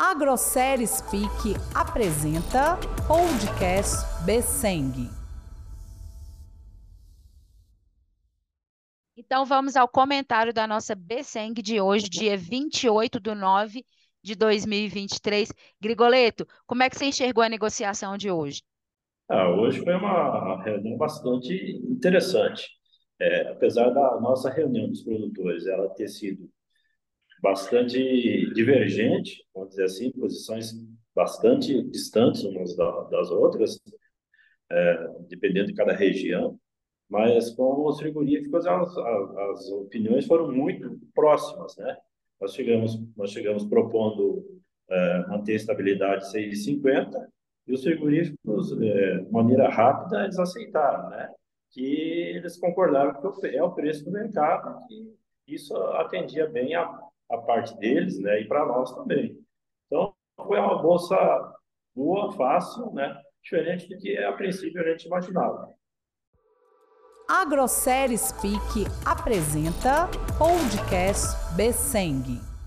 A Grosserie Speak apresenta Podcast Besseng. Então vamos ao comentário da nossa Besseng de hoje, dia 28 de 9 de 2023. Grigoleto, como é que você enxergou a negociação de hoje? Ah, hoje foi uma reunião bastante interessante. É, apesar da nossa reunião dos produtores ela ter sido bastante divergente, vamos dizer assim, posições bastante distantes umas das outras, é, dependendo de cada região, mas com os frigoríficos as, as, opiniões foram muito próximas, né? Nós chegamos, nós chegamos propondo é, manter a estabilidade 6,50 e os frigoríficos, é, de maneira rápida, eles aceitaram, né? Que eles concordaram que é o preço do mercado, que isso atendia bem a a parte deles, né, e para nós também. Então, foi uma bolsa boa, fácil, né, diferente do que a princípio a gente imaginava. A Grosserie Speak apresenta Podcast Besseng.